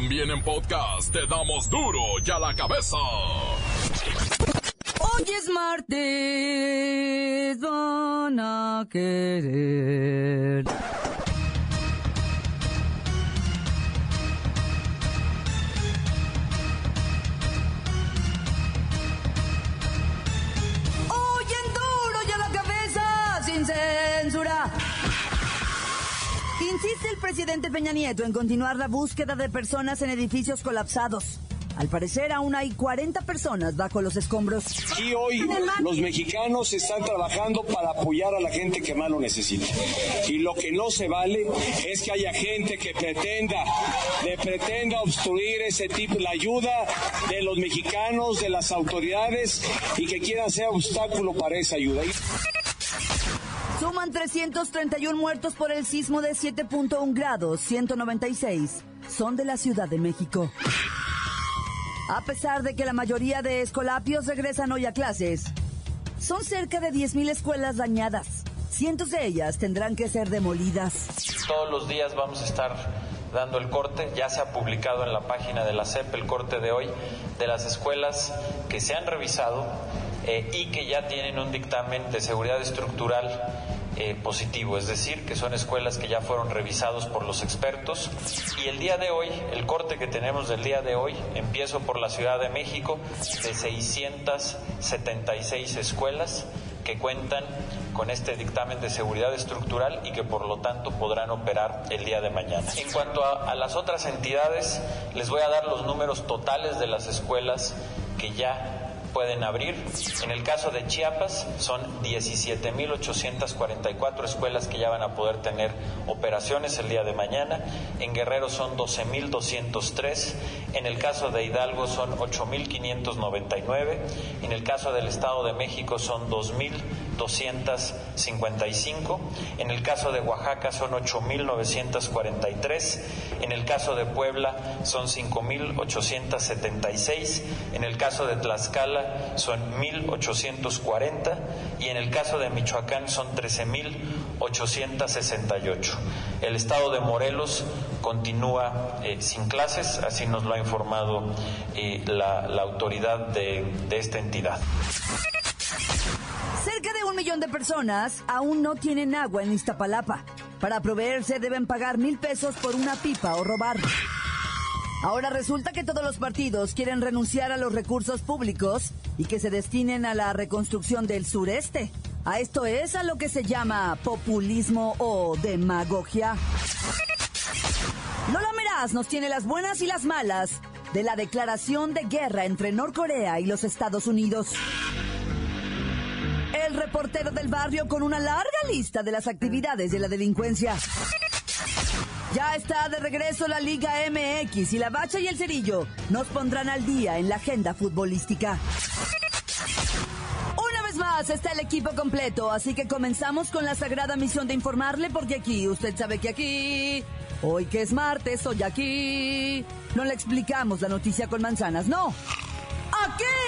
También en podcast te damos duro y a la cabeza. Hoy es martes, van a querer. El presidente Peña Nieto en continuar la búsqueda de personas en edificios colapsados. Al parecer aún hay 40 personas bajo los escombros. Y hoy los mexicanos están trabajando para apoyar a la gente que más lo necesita. Y lo que no se vale es que haya gente que pretenda, que pretenda obstruir ese tipo, la ayuda de los mexicanos, de las autoridades y que quieran ser obstáculo para esa ayuda. Suman 331 muertos por el sismo de 7.1 grados, 196 son de la Ciudad de México. A pesar de que la mayoría de escolapios regresan hoy a clases, son cerca de 10.000 escuelas dañadas. Cientos de ellas tendrán que ser demolidas. Todos los días vamos a estar dando el corte, ya se ha publicado en la página de la CEP el corte de hoy de las escuelas que se han revisado eh, y que ya tienen un dictamen de seguridad estructural eh, positivo, es decir, que son escuelas que ya fueron revisados por los expertos. Y el día de hoy, el corte que tenemos del día de hoy, empiezo por la Ciudad de México, de 676 escuelas que cuentan con este dictamen de seguridad estructural y que por lo tanto podrán operar el día de mañana. En cuanto a, a las otras entidades, les voy a dar los números totales de las escuelas que ya pueden abrir. En el caso de Chiapas son 17.844 escuelas que ya van a poder tener operaciones el día de mañana. En Guerrero son 12.203. En el caso de Hidalgo son 8.599. En el caso del Estado de México son 2.255. En el caso de Oaxaca son 8.943. En el caso de Puebla son 5.876. En el caso de Tlaxcala son 1.840 y en el caso de Michoacán son 13.868. El estado de Morelos continúa eh, sin clases, así nos lo ha informado eh, la, autoridad de esta entidad. Un millón de personas aún no tienen agua en Iztapalapa. Para proveerse deben pagar mil pesos por una pipa o robar. Ahora resulta que todos los partidos quieren renunciar a los recursos públicos y que se destinen a la reconstrucción del sureste. A esto es a lo que se llama populismo o demagogia. Lola Meraz nos tiene las buenas y las malas de la declaración de guerra entre Norcorea y los Estados Unidos. El reportero del barrio con una larga lista de las actividades de la delincuencia. Ya está de regreso la Liga MX y la Bacha y el Cerillo nos pondrán al día en la agenda futbolística. Una vez más está el equipo completo, así que comenzamos con la sagrada misión de informarle porque aquí, usted sabe que aquí, hoy que es martes, hoy aquí, no le explicamos la noticia con manzanas, no. Aquí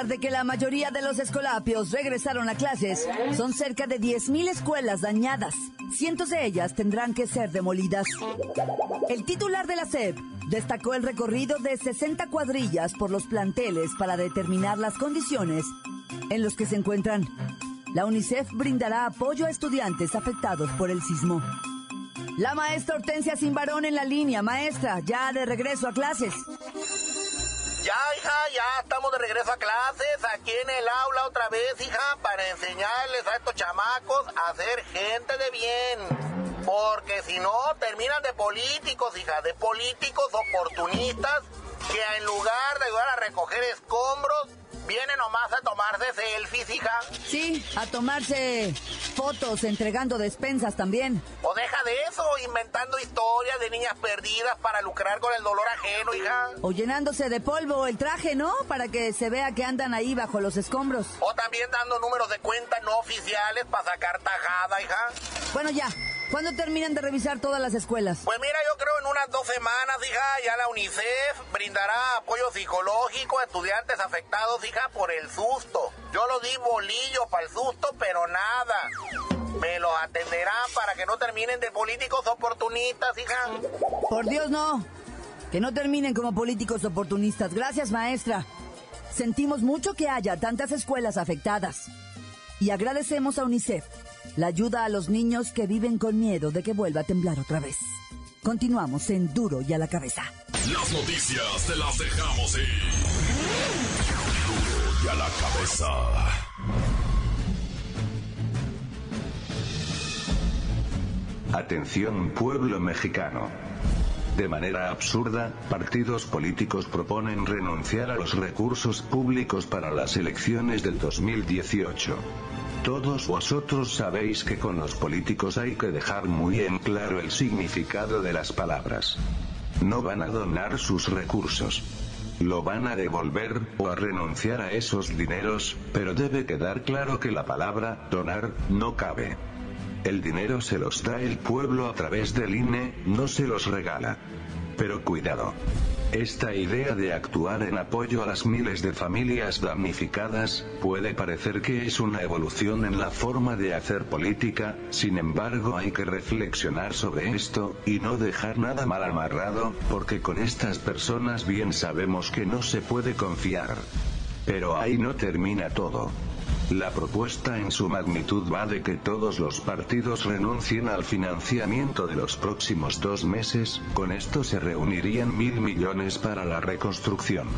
Pesar de que la mayoría de los escolapios regresaron a clases, son cerca de 10.000 escuelas dañadas. Cientos de ellas tendrán que ser demolidas. El titular de la SEP destacó el recorrido de 60 cuadrillas por los planteles para determinar las condiciones en los que se encuentran. La UNICEF brindará apoyo a estudiantes afectados por el sismo. La maestra Hortensia Simbarón en la línea. Maestra, ya de regreso a clases. Ya, hija, ya estamos de regreso a clases, aquí en el aula otra vez, hija, para enseñarles a estos chamacos a ser gente de bien. Porque si no, terminan de políticos, hija, de políticos oportunistas que en lugar de ayudar a recoger escombros, Viene nomás a tomarse selfies, hija. Sí, a tomarse fotos, entregando despensas también. O deja de eso, inventando historias de niñas perdidas para lucrar con el dolor ajeno, hija. O llenándose de polvo el traje, ¿no? Para que se vea que andan ahí bajo los escombros. O también dando números de cuenta no oficiales para sacar tajada, hija. Bueno, ya. ¿Cuándo terminan de revisar todas las escuelas? Pues mira, yo creo en unas dos semanas, hija, ya la UNICEF brindará apoyo psicológico a estudiantes afectados, hija, por el susto. Yo lo di bolillo para el susto, pero nada. Me los atenderán para que no terminen de políticos oportunistas, hija. Por Dios, no. Que no terminen como políticos oportunistas. Gracias, maestra. Sentimos mucho que haya tantas escuelas afectadas. Y agradecemos a UNICEF la ayuda a los niños que viven con miedo de que vuelva a temblar otra vez. Continuamos en Duro y a la cabeza. Las noticias te las dejamos ir. Duro y a la cabeza. Atención pueblo mexicano. De manera absurda, partidos políticos proponen renunciar a los recursos públicos para las elecciones del 2018. Todos vosotros sabéis que con los políticos hay que dejar muy en claro el significado de las palabras. No van a donar sus recursos. Lo van a devolver o a renunciar a esos dineros, pero debe quedar claro que la palabra donar no cabe. El dinero se los da el pueblo a través del INE, no se los regala. Pero cuidado. Esta idea de actuar en apoyo a las miles de familias damnificadas, puede parecer que es una evolución en la forma de hacer política, sin embargo hay que reflexionar sobre esto, y no dejar nada mal amarrado, porque con estas personas bien sabemos que no se puede confiar. Pero ahí no termina todo. La propuesta en su magnitud va de que todos los partidos renuncien al financiamiento de los próximos dos meses, con esto se reunirían mil millones para la reconstrucción.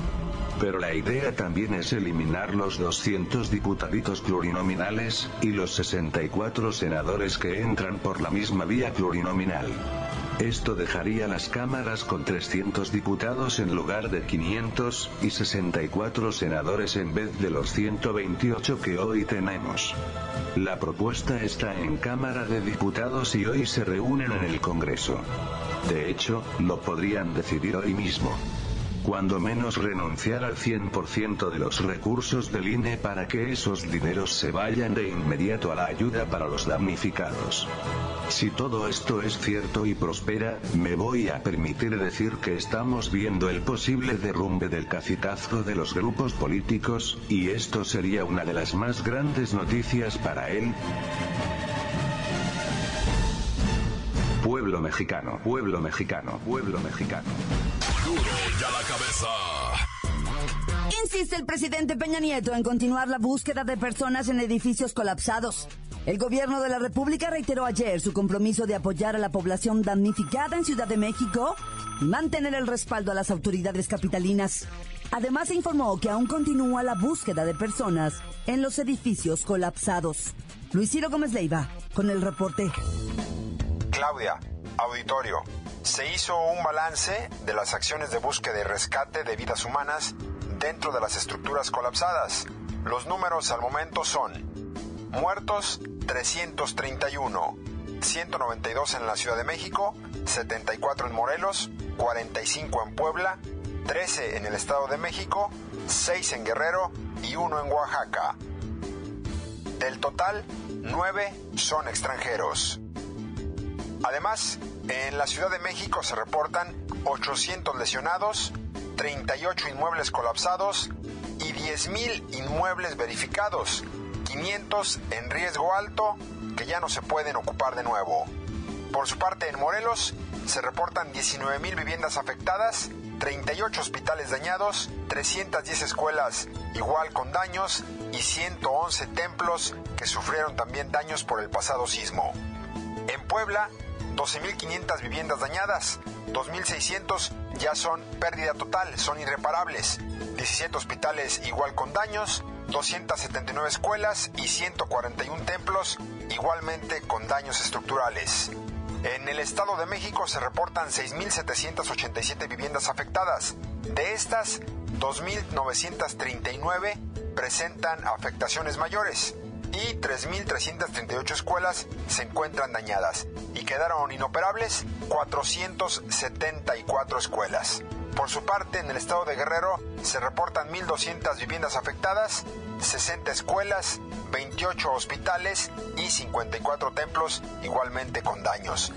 Pero la idea también es eliminar los 200 diputaditos plurinominales, y los 64 senadores que entran por la misma vía plurinominal. Esto dejaría las cámaras con 300 diputados en lugar de 500, y 64 senadores en vez de los 128 que hoy tenemos. La propuesta está en Cámara de Diputados y hoy se reúnen en el Congreso. De hecho, lo podrían decidir hoy mismo cuando menos renunciar al 100% de los recursos del INE para que esos dineros se vayan de inmediato a la ayuda para los damnificados. Si todo esto es cierto y prospera, me voy a permitir decir que estamos viendo el posible derrumbe del cacicazgo de los grupos políticos, y esto sería una de las más grandes noticias para él. Pueblo mexicano, pueblo mexicano, pueblo mexicano. La cabeza. Insiste el presidente Peña Nieto en continuar la búsqueda de personas en edificios colapsados. El gobierno de la República reiteró ayer su compromiso de apoyar a la población damnificada en Ciudad de México y mantener el respaldo a las autoridades capitalinas. Además informó que aún continúa la búsqueda de personas en los edificios colapsados. Luis Gómez Leiva, con el reporte. Claudia, auditorio. Se hizo un balance de las acciones de búsqueda y rescate de vidas humanas dentro de las estructuras colapsadas. Los números al momento son muertos 331, 192 en la Ciudad de México, 74 en Morelos, 45 en Puebla, 13 en el Estado de México, 6 en Guerrero y 1 en Oaxaca. Del total, 9 son extranjeros. Además, en la Ciudad de México se reportan 800 lesionados, 38 inmuebles colapsados y 10.000 inmuebles verificados, 500 en riesgo alto que ya no se pueden ocupar de nuevo. Por su parte, en Morelos se reportan 19.000 viviendas afectadas, 38 hospitales dañados, 310 escuelas igual con daños y 111 templos que sufrieron también daños por el pasado sismo. En Puebla, 12.500 viviendas dañadas, 2.600 ya son pérdida total, son irreparables, 17 hospitales igual con daños, 279 escuelas y 141 templos igualmente con daños estructurales. En el Estado de México se reportan 6.787 viviendas afectadas. De estas, 2.939 presentan afectaciones mayores y 3.338 escuelas se encuentran dañadas y quedaron inoperables 474 escuelas. Por su parte, en el estado de Guerrero se reportan 1.200 viviendas afectadas, 60 escuelas, 28 hospitales y 54 templos igualmente con daños.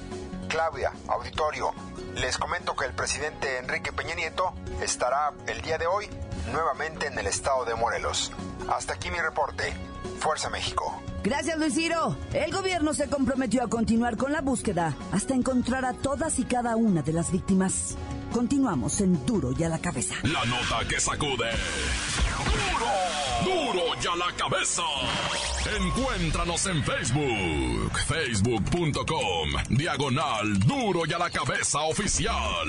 Claudia, auditorio, les comento que el presidente Enrique Peña Nieto estará el día de hoy nuevamente en el estado de Morelos. Hasta aquí mi reporte. Fuerza México. Gracias, Luis Ciro. El gobierno se comprometió a continuar con la búsqueda hasta encontrar a todas y cada una de las víctimas. Continuamos en Duro y a la cabeza. La nota que sacude. ¡Duro! ¡Duro y a la cabeza! Encuéntranos en Facebook. Facebook.com. Diagonal Duro y a la cabeza oficial.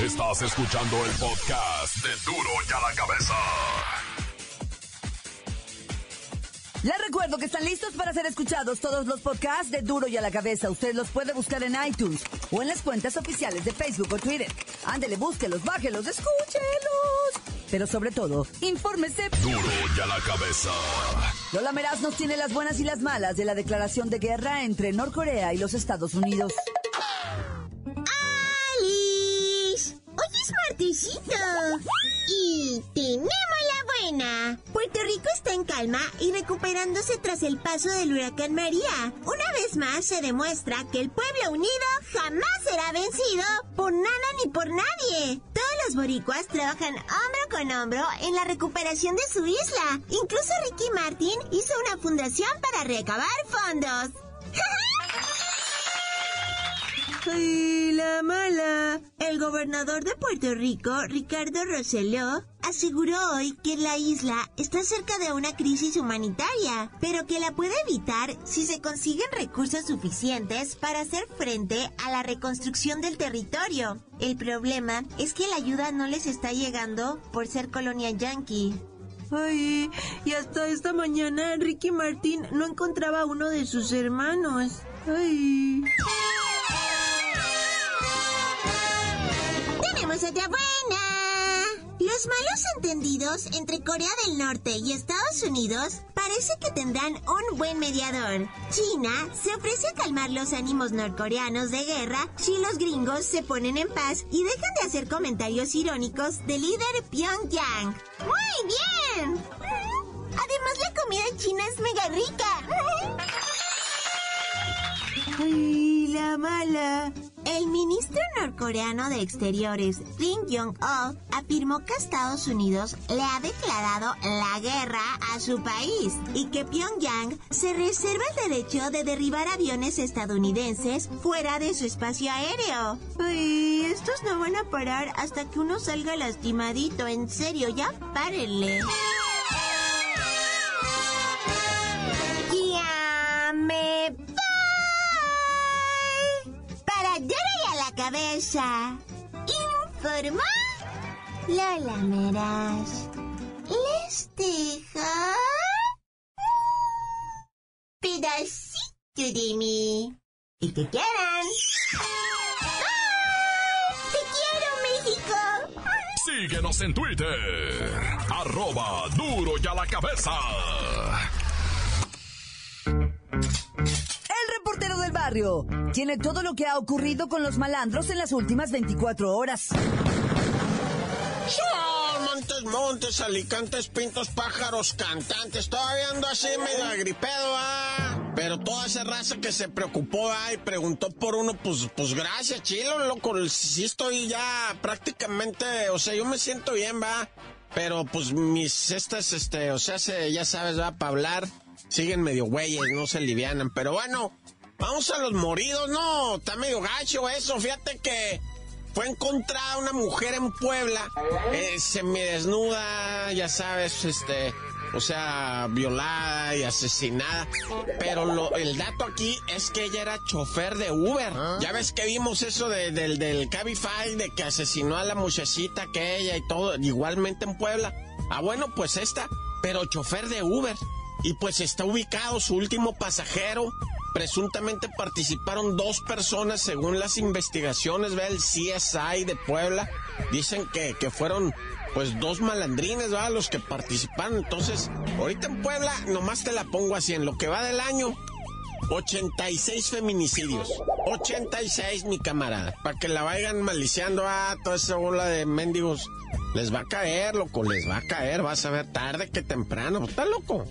Estás escuchando el podcast de Duro y a la cabeza. Les recuerdo que están listos para ser escuchados todos los podcasts de Duro y a la Cabeza. Usted los puede buscar en iTunes o en las cuentas oficiales de Facebook o Twitter. Ándele, búsquelos, bájelos, escúchelos. Pero sobre todo, infórmese. Duro y a la cabeza. Lola Meraz nos tiene las buenas y las malas de la declaración de guerra entre Norcorea y los Estados Unidos. ¡Alice! Hoy es martesito. Y tenemos la Puerto Rico está en calma y recuperándose tras el paso del huracán María. Una vez más se demuestra que el pueblo unido jamás será vencido por nada ni por nadie. Todos los boricuas trabajan hombro con hombro en la recuperación de su isla. Incluso Ricky Martin hizo una fundación para recabar fondos. ¡Ay, la mala! El gobernador de Puerto Rico, Ricardo Rosselló, aseguró hoy que la isla está cerca de una crisis humanitaria, pero que la puede evitar si se consiguen recursos suficientes para hacer frente a la reconstrucción del territorio. El problema es que la ayuda no les está llegando por ser colonia yankee. Ay, y hasta esta mañana Ricky Martin no encontraba a uno de sus hermanos. Ay. Los malos entendidos entre Corea del Norte y Estados Unidos parece que tendrán un buen mediador. China se ofrece a calmar los ánimos norcoreanos de guerra si los gringos se ponen en paz y dejan de hacer comentarios irónicos del líder Pyongyang. ¡Muy bien! Además la comida china es mega rica. ¡Ay, la mala! El ministro norcoreano de Exteriores, Rim Jong-il, afirmó que Estados Unidos le ha declarado la guerra a su país y que Pyongyang se reserva el derecho de derribar aviones estadounidenses fuera de su espacio aéreo. Ay, estos no van a parar hasta que uno salga lastimadito. En serio, ya párenle. A la cabeza. Informó Lola Meras. Les deja pedacito de mí. Y que quieran. ¡Ay! ¡Te quiero, México! Síguenos en Twitter. Arroba Duro y a la cabeza. Reportero del barrio tiene todo lo que ha ocurrido con los malandros en las últimas 24 horas. Montes, montes, alicantes, pintos, pájaros, cantantes. Todavía ando así medio agripedo, ah. Pero toda esa raza que se preocupó, ah, y preguntó por uno, pues, pues gracias, chilo, loco. Sí estoy ya prácticamente, o sea, yo me siento bien, va. Pero pues mis estas, este, o sea, se, ya sabes, va, para hablar, siguen medio güeyes, no se livianan. Pero bueno, vamos a los moridos, no, está medio gacho eso. Fíjate que fue encontrada una mujer en Puebla, eh, semidesnuda, ya sabes, este, o sea, violada y asesinada. Pero lo, el dato aquí es que ella era chofer de Uber. Ya ves que vimos eso de- del, del Cabify, de que asesinó a la muchachita aquella y todo, igualmente en Puebla. Ah, bueno, pues esta, pero chofer de Uber. Y pues está ubicado su último pasajero presuntamente participaron dos personas según las investigaciones, ve el CSI de Puebla. Dicen que, que fueron pues dos malandrines, ¿va? Los que participaron. Entonces, ahorita en Puebla, nomás te la pongo así, en lo que va del año, 86 feminicidios. 86, mi camarada. Para que la vayan maliciando a toda esa bola de mendigos. Les va a caer, loco, les va a caer. Vas a ver tarde que temprano. Está loco.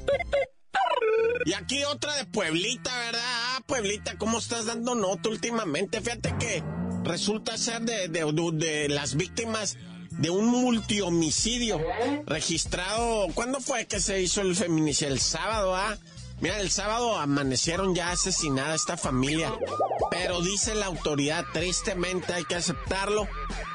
Y aquí otra de Pueblita, ¿verdad? Ah, Pueblita, ¿cómo estás dando nota últimamente? Fíjate que resulta ser de, de, de las víctimas de un multihomicidio registrado. ¿Cuándo fue que se hizo el feminicidio? El sábado, ¿ah? Mira, el sábado amanecieron ya asesinada esta familia, pero dice la autoridad, tristemente hay que aceptarlo,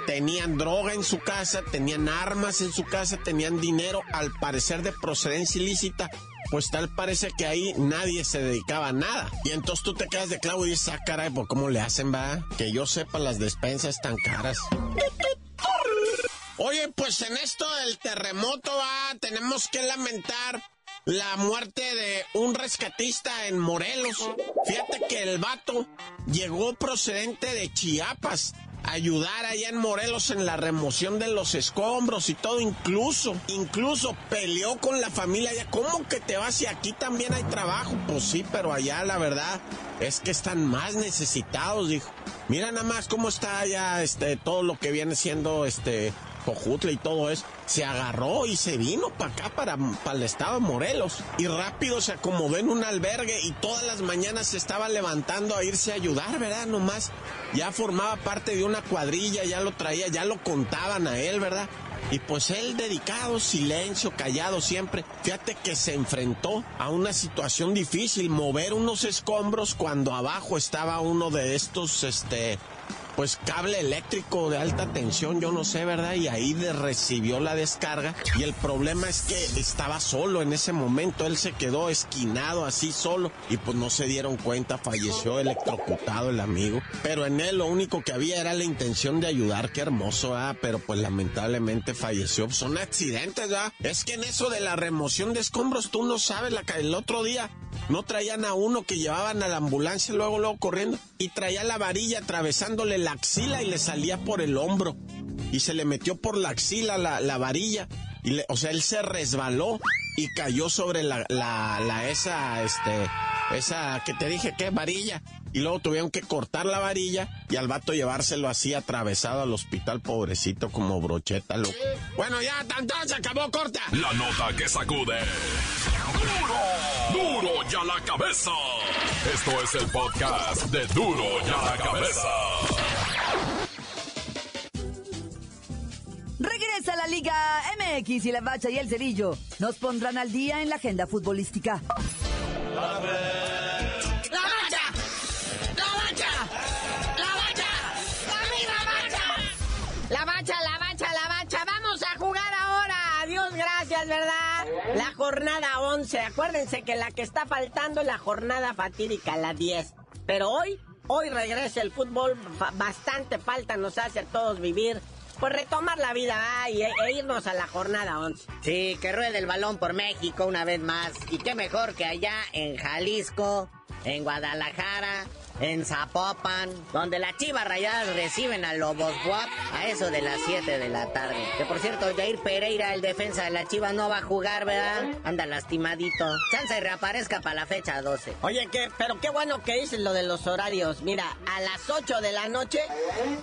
tenían droga en su casa, tenían armas en su casa, tenían dinero, al parecer de procedencia ilícita, pues tal parece que ahí nadie se dedicaba a nada. Y entonces tú te quedas de clavo y dices, ah, caray, ¿por cómo le hacen, va? Que yo sepa, las despensas tan caras. Oye, pues en esto del terremoto, va, tenemos que lamentar la muerte de un rescatista en Morelos. Fíjate que el vato llegó procedente de Chiapas ayudar allá en Morelos en la remoción de los escombros y todo, incluso, incluso peleó con la familia allá. ¿Cómo que te vas y aquí también hay trabajo? Pues sí, pero allá la verdad es que están más necesitados, dijo. Mira nada más cómo está allá este todo lo que viene siendo este Cojutle y todo eso, se agarró y se vino para acá, para, para el estado de Morelos. Y rápido se acomodó en un albergue y todas las mañanas se estaba levantando a irse a ayudar, ¿verdad? Nomás ya formaba parte de una cuadrilla, ya lo traía, ya lo contaban a él, ¿verdad? Y pues él dedicado, silencio, callado siempre. Fíjate que se enfrentó a una situación difícil, mover unos escombros cuando abajo estaba uno de estos, este, pues cable eléctrico de alta tensión, yo no sé, ¿verdad? Y ahí recibió la descarga. Y el problema es que estaba solo en ese momento, él se quedó esquinado así solo y pues no se dieron cuenta, falleció electrocutado el amigo. Pero en él lo único que había era la intención de ayudar, qué hermoso, ¿ah? Pero pues lamentablemente falleció. Son accidentes, ¿ah? Es que en eso de la remoción de escombros, tú no sabes, la, el otro día no traían a uno que llevaban a la ambulancia luego, luego corriendo y traía la varilla atravesándole la axila y le salía por el hombro. Y se le metió por la axila la, varilla. Y o sea, él se resbaló y cayó sobre la, la, la, esa, este, esa que te dije que varilla. Y luego tuvieron que cortar la varilla y al vato llevárselo así atravesado al hospital, pobrecito, como brocheta, loco. Bueno, ya, tanto se acabó, corta. La nota que sacude. ¡Duro! ¡Duro ya la cabeza! Esto es el podcast de Duro ya la cabeza. Regresa la Liga MX y la Bacha y el Cerillo nos pondrán al día en la agenda futbolística. La jornada 11, acuérdense que la que está faltando es la jornada fatídica, la 10. Pero hoy, hoy regresa el fútbol, bastante falta nos hace a todos vivir. Pues retomar la vida e, e, irnos a la jornada 11. Sí, que ruede el balón por México una vez más. Y qué mejor que allá en Jalisco, en Guadalajara, en Zapopan, donde las chivas rayadas reciben a Lobos Guap a eso de las 7 de la tarde. Que por cierto, Jair Pereira, el defensa de las chivas, no va a jugar, ¿verdad? Anda lastimadito. Chance y reaparezca para la fecha 12. Oye, que, pero qué bueno que dices lo de los horarios. Mira, a las 8 de la noche,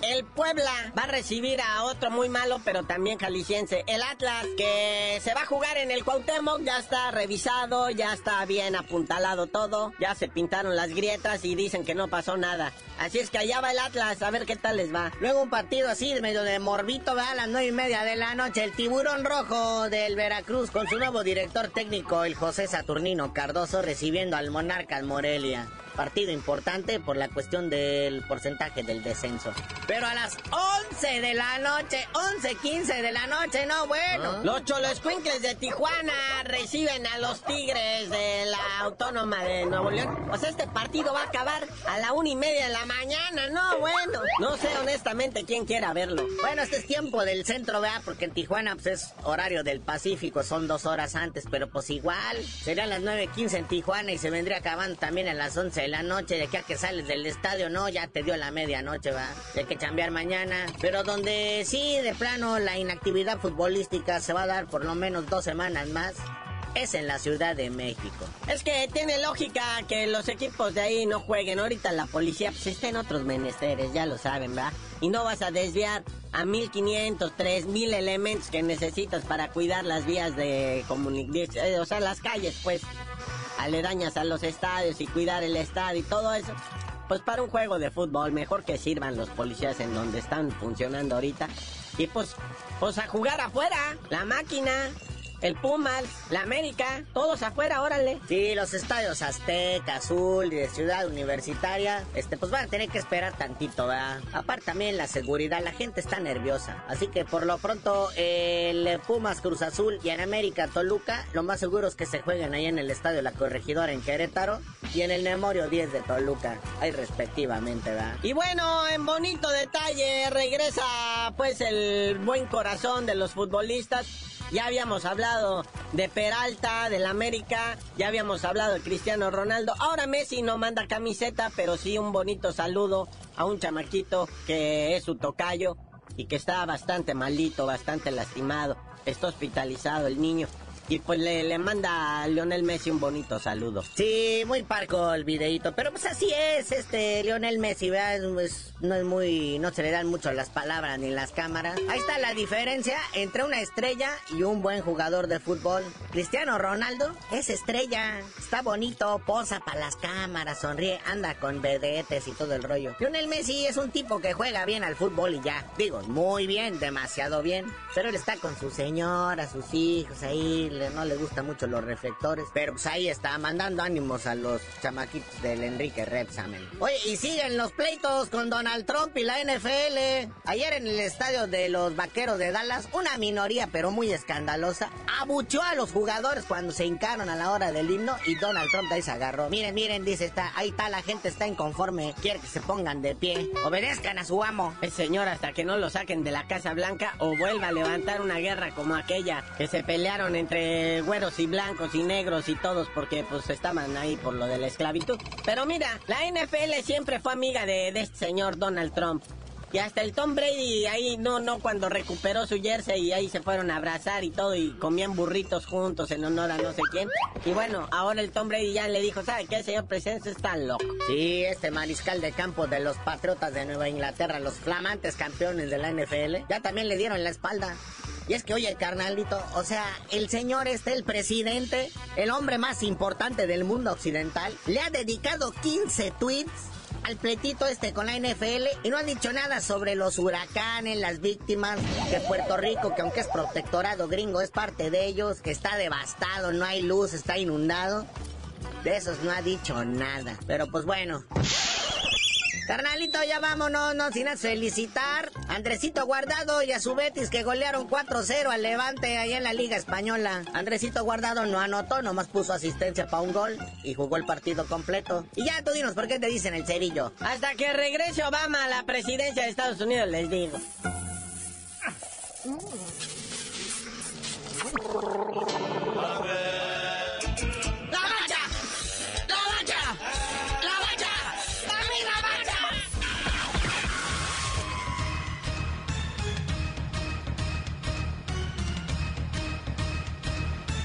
el Puebla va a recibir a otro muy malo, pero también jalisciense. El Atlas, que se va a jugar en el Cuauhtémoc, ya está revisado, ya está bien apuntalado todo, ya se pintaron las grietas y dicen que no pasó nada. Así es que allá va el Atlas, a ver qué tal les va. Luego un partido así, medio de morbito, va a las nueve y media de la noche. El tiburón rojo del Veracruz con su nuevo director técnico, el José Saturnino Cardoso, recibiendo al Monarcas Morelia partido importante por la cuestión del porcentaje del descenso. Pero a las 11 de la noche, 11, 15 de la noche, no, bueno. Ah. Los Choloscuincles de Tijuana reciben a los Tigres de la Autónoma de Nuevo León. O sea, este partido va a acabar la una y media de la mañana, no, bueno. No sé honestamente quién quiera verlo. Bueno, este es tiempo del centro, vea, porque en Tijuana pues, es horario del Pacífico, son dos horas antes, pero pues igual, serían las 9.15 en Tijuana y se vendría acabando también a las 11 de la noche, de aquí a que sales del estadio, no, ya te dio la medianoche, va. Hay que cambiar mañana. Pero donde sí, de plano, la inactividad futbolística se va a dar por lo menos dos semanas más es en la Ciudad de México. Es que tiene lógica que los equipos de ahí no jueguen. Ahorita la policía pues está en otros menesteres, ya lo saben, ¿verdad? Y no vas a desviar a 1500, 3000 elementos que necesitas para cuidar las vías de comunicación, eh, o sea, las calles, pues, aledañas a los estadios y cuidar el estadio y todo eso. Pues para un juego de fútbol, mejor que sirvan los policías en donde están funcionando ahorita. Y pues, pues a jugar afuera, la máquina, el Pumas, la América, todos afuera, órale. Sí, los estadios Azteca, Azul y de Ciudad Universitaria, este, pues van a tener que esperar tantito, ¿verdad? Aparte también la seguridad, la gente está nerviosa. Así que por lo pronto, el Pumas Cruz Azul y en América Toluca, lo más seguro es que se jueguen ahí en el estadio La Corregidora en Querétaro y en el Memorio 10 de Toluca, ahí respectivamente, ¿verdad? Y bueno, en bonito detalle, regresa pues el buen corazón de los futbolistas ya habíamos hablado de Peralta, del América, ya habíamos hablado de Cristiano Ronaldo. Ahora Messi no manda camiseta, pero sí un bonito saludo a un chamaquito que es su tocayo y que está bastante malito, bastante lastimado. Está hospitalizado el niño. Y pues le, manda a Lionel Messi un bonito saludo. Sí, muy parco el videito, pero pues así es, este Lionel Messi, ¿verdad? no es muy, no se le dan mucho las palabras ni las cámaras. Ahí está la diferencia entre una estrella y un buen jugador de fútbol. Cristiano Ronaldo es estrella, está bonito, posa para las cámaras, sonríe, anda con vedetes y todo el rollo. Lionel Messi es un tipo que juega bien al fútbol y ya, digo, muy bien, demasiado bien, pero él está con su señora, sus hijos ahí, no le gustan mucho los reflectores, pero pues ahí está mandando ánimos a los chamaquitos del Enrique Repsamen. Oye, y siguen los pleitos con Donald Trump y la NFL. Ayer en el estadio de los Vaqueros de Dallas, una minoría pero muy escandalosa abuchó a los jugadores cuando se hincaron a la hora del himno y Donald Trump ahí se agarró. Miren, miren, dice, está, ahí está, la gente está inconforme, quiere que se pongan de pie, obedezcan a su amo. El señor hasta que no lo saquen de la Casa Blanca o vuelva a levantar una guerra como aquella que se pelearon entre güeros y blancos y negros y todos porque pues estaban ahí por lo de la esclavitud. Pero mira, la NFL siempre fue amiga de, de este señor Donald Trump. Y hasta el Tom Brady ahí, no, no, cuando recuperó su jersey y ahí se fueron a abrazar y todo y comían burritos juntos en honor a no sé quién. Y bueno, ahora el Tom Brady ya le dijo, ¿sabe qué, señor presidente? Está loco. Sí, este mariscal de campo de los Patriotas de Nueva Inglaterra, los flamantes campeones de la NFL, ya también le dieron la espalda. Y es que, oye, carnalito, o sea, el señor este, el presidente, el hombre más importante del mundo occidental, le ha dedicado 15 tweets al pletito este con la NFL y no ha dicho nada sobre los huracanes, las víctimas de Puerto Rico, que aunque es protectorado gringo, es parte de ellos, que está devastado, no hay luz, está inundado. De esos no ha dicho nada. Pero pues bueno. Carnalito, ya vámonos, no sin felicitar a Andresito Guardado y a su Betis que golearon 4-0 al Levante ahí en la Liga Española. Andresito Guardado no anotó, nomás puso asistencia para un gol y jugó el partido completo. Y ya tú dinos por qué te dicen el cerillo. Hasta que regrese Obama a la presidencia de Estados Unidos, les digo.